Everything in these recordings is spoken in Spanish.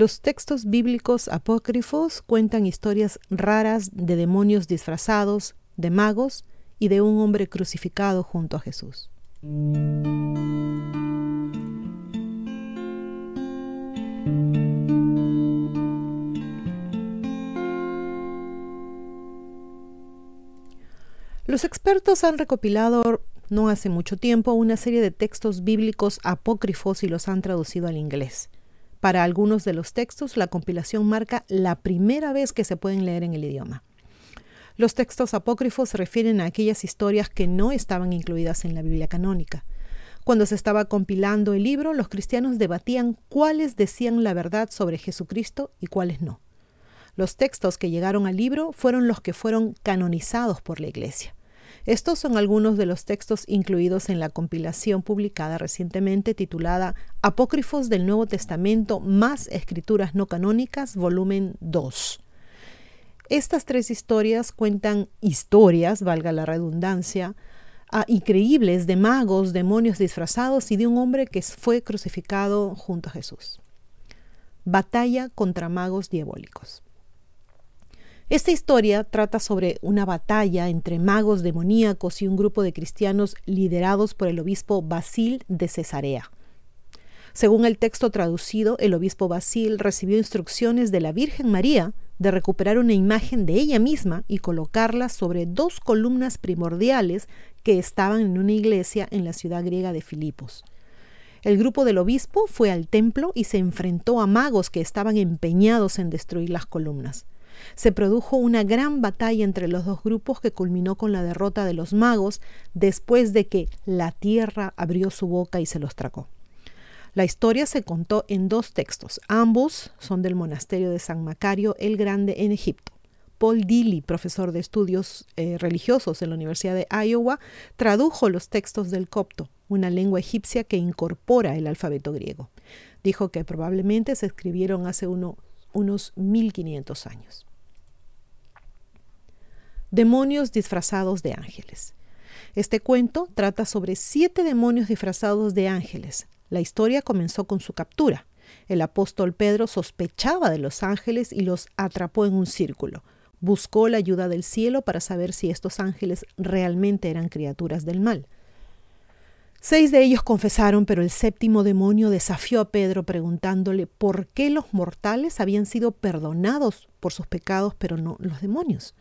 Los textos bíblicos apócrifos cuentan historias raras de demonios disfrazados, de magos y de un hombre crucificado junto a Jesús. Los expertos han recopilado no hace mucho tiempo una serie de textos bíblicos apócrifos y los han traducido al inglés. Para algunos de los textos, la compilación marca la primera vez que se pueden leer en el idioma. Los textos apócrifos refieren a aquellas historias que no estaban incluidas en la Biblia canónica. Cuando se estaba compilando el libro, los cristianos debatían cuáles decían la verdad sobre Jesucristo y cuáles no. Los textos que llegaron al libro fueron los que fueron canonizados por la Iglesia. Estos son algunos de los textos incluidos en la compilación publicada recientemente titulada Apócrifos del Nuevo Testamento más escrituras no canónicas, volumen 2. Estas tres historias cuentan historias, valga la redundancia, increíbles de magos, demonios disfrazados y de un hombre que fue crucificado junto a Jesús. Batalla contra magos diabólicos. Esta historia trata sobre una batalla entre magos demoníacos y un grupo de cristianos liderados por el obispo Basil de Cesarea. Según el texto traducido, el obispo Basil recibió instrucciones de la Virgen María de recuperar una imagen de ella misma y colocarla sobre dos columnas primordiales que estaban en una iglesia en la ciudad griega de Filipos. El grupo del obispo fue al templo y se enfrentó a magos que estaban empeñados en destruir las columnas se produjo una gran batalla entre los dos grupos que culminó con la derrota de los magos después de que la tierra abrió su boca y se los tragó. La historia se contó en dos textos. Ambos son del monasterio de San Macario el Grande en Egipto. Paul Dilly, profesor de estudios eh, religiosos en la Universidad de Iowa, tradujo los textos del copto, una lengua egipcia que incorpora el alfabeto griego. Dijo que probablemente se escribieron hace uno, unos 1500 años. Demonios disfrazados de ángeles. Este cuento trata sobre siete demonios disfrazados de ángeles. La historia comenzó con su captura. El apóstol Pedro sospechaba de los ángeles y los atrapó en un círculo. Buscó la ayuda del cielo para saber si estos ángeles realmente eran criaturas del mal. Seis de ellos confesaron, pero el séptimo demonio desafió a Pedro preguntándole por qué los mortales habían sido perdonados por sus pecados, pero no los demonios.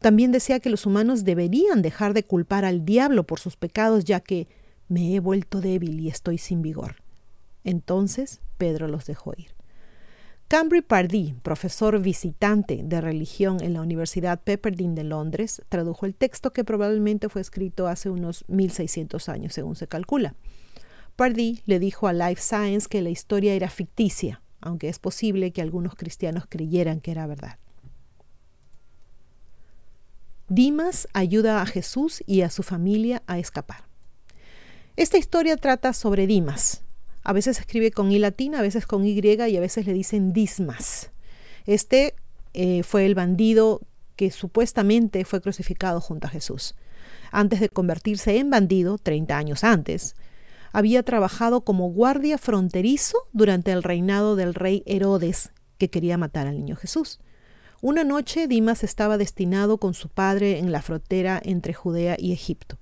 También decía que los humanos deberían dejar de culpar al diablo por sus pecados, ya que me he vuelto débil y estoy sin vigor. Entonces Pedro los dejó ir. Cambry Pardee, profesor visitante de religión en la Universidad Pepperdine de Londres, tradujo el texto que probablemente fue escrito hace unos 1600 años, según se calcula. Pardee le dijo a Life Science que la historia era ficticia, aunque es posible que algunos cristianos creyeran que era verdad. Dimas ayuda a Jesús y a su familia a escapar. Esta historia trata sobre Dimas. A veces escribe con I latina, a veces con Y y a veces le dicen Dismas. Este eh, fue el bandido que supuestamente fue crucificado junto a Jesús. Antes de convertirse en bandido, 30 años antes, había trabajado como guardia fronterizo durante el reinado del rey Herodes, que quería matar al niño Jesús. Una noche Dimas estaba destinado con su padre en la frontera entre Judea y Egipto.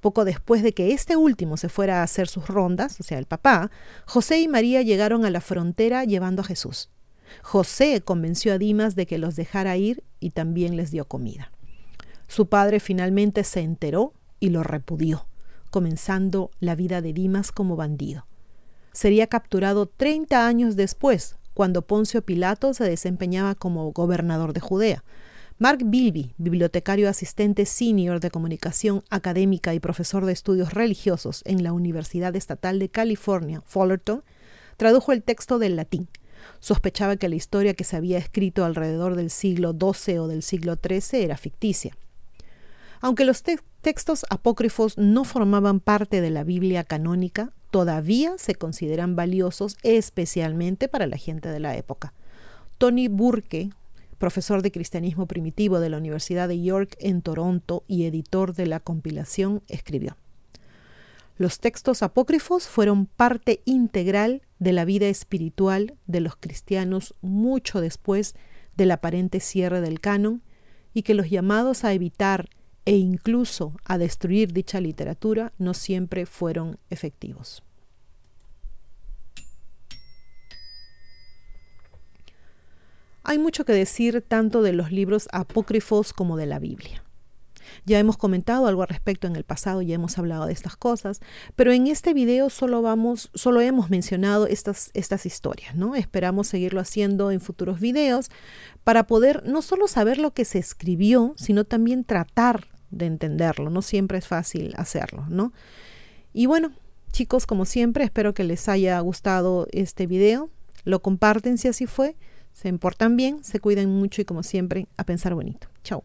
Poco después de que este último se fuera a hacer sus rondas, o sea, el papá, José y María llegaron a la frontera llevando a Jesús. José convenció a Dimas de que los dejara ir y también les dio comida. Su padre finalmente se enteró y lo repudió, comenzando la vida de Dimas como bandido. Sería capturado 30 años después, cuando Poncio Pilato se desempeñaba como gobernador de Judea. Mark Bilby, bibliotecario asistente senior de comunicación académica y profesor de estudios religiosos en la Universidad Estatal de California, Fullerton, tradujo el texto del latín. Sospechaba que la historia que se había escrito alrededor del siglo XII o del siglo XIII era ficticia. Aunque los textos apócrifos no formaban parte de la Biblia canónica, todavía se consideran valiosos especialmente para la gente de la época. Tony Burke, profesor de cristianismo primitivo de la Universidad de York en Toronto y editor de la compilación, escribió. Los textos apócrifos fueron parte integral de la vida espiritual de los cristianos mucho después del aparente cierre del canon y que los llamados a evitar e incluso a destruir dicha literatura no siempre fueron efectivos. Hay mucho que decir tanto de los libros apócrifos como de la Biblia. Ya hemos comentado algo al respecto en el pasado, ya hemos hablado de estas cosas, pero en este video solo vamos, solo hemos mencionado estas, estas historias, ¿no? Esperamos seguirlo haciendo en futuros videos para poder no solo saber lo que se escribió, sino también tratar de entenderlo. No siempre es fácil hacerlo, ¿no? Y bueno, chicos, como siempre, espero que les haya gustado este video. Lo comparten si así fue. Se importan bien, se cuiden mucho y como siempre, a pensar bonito. Chao.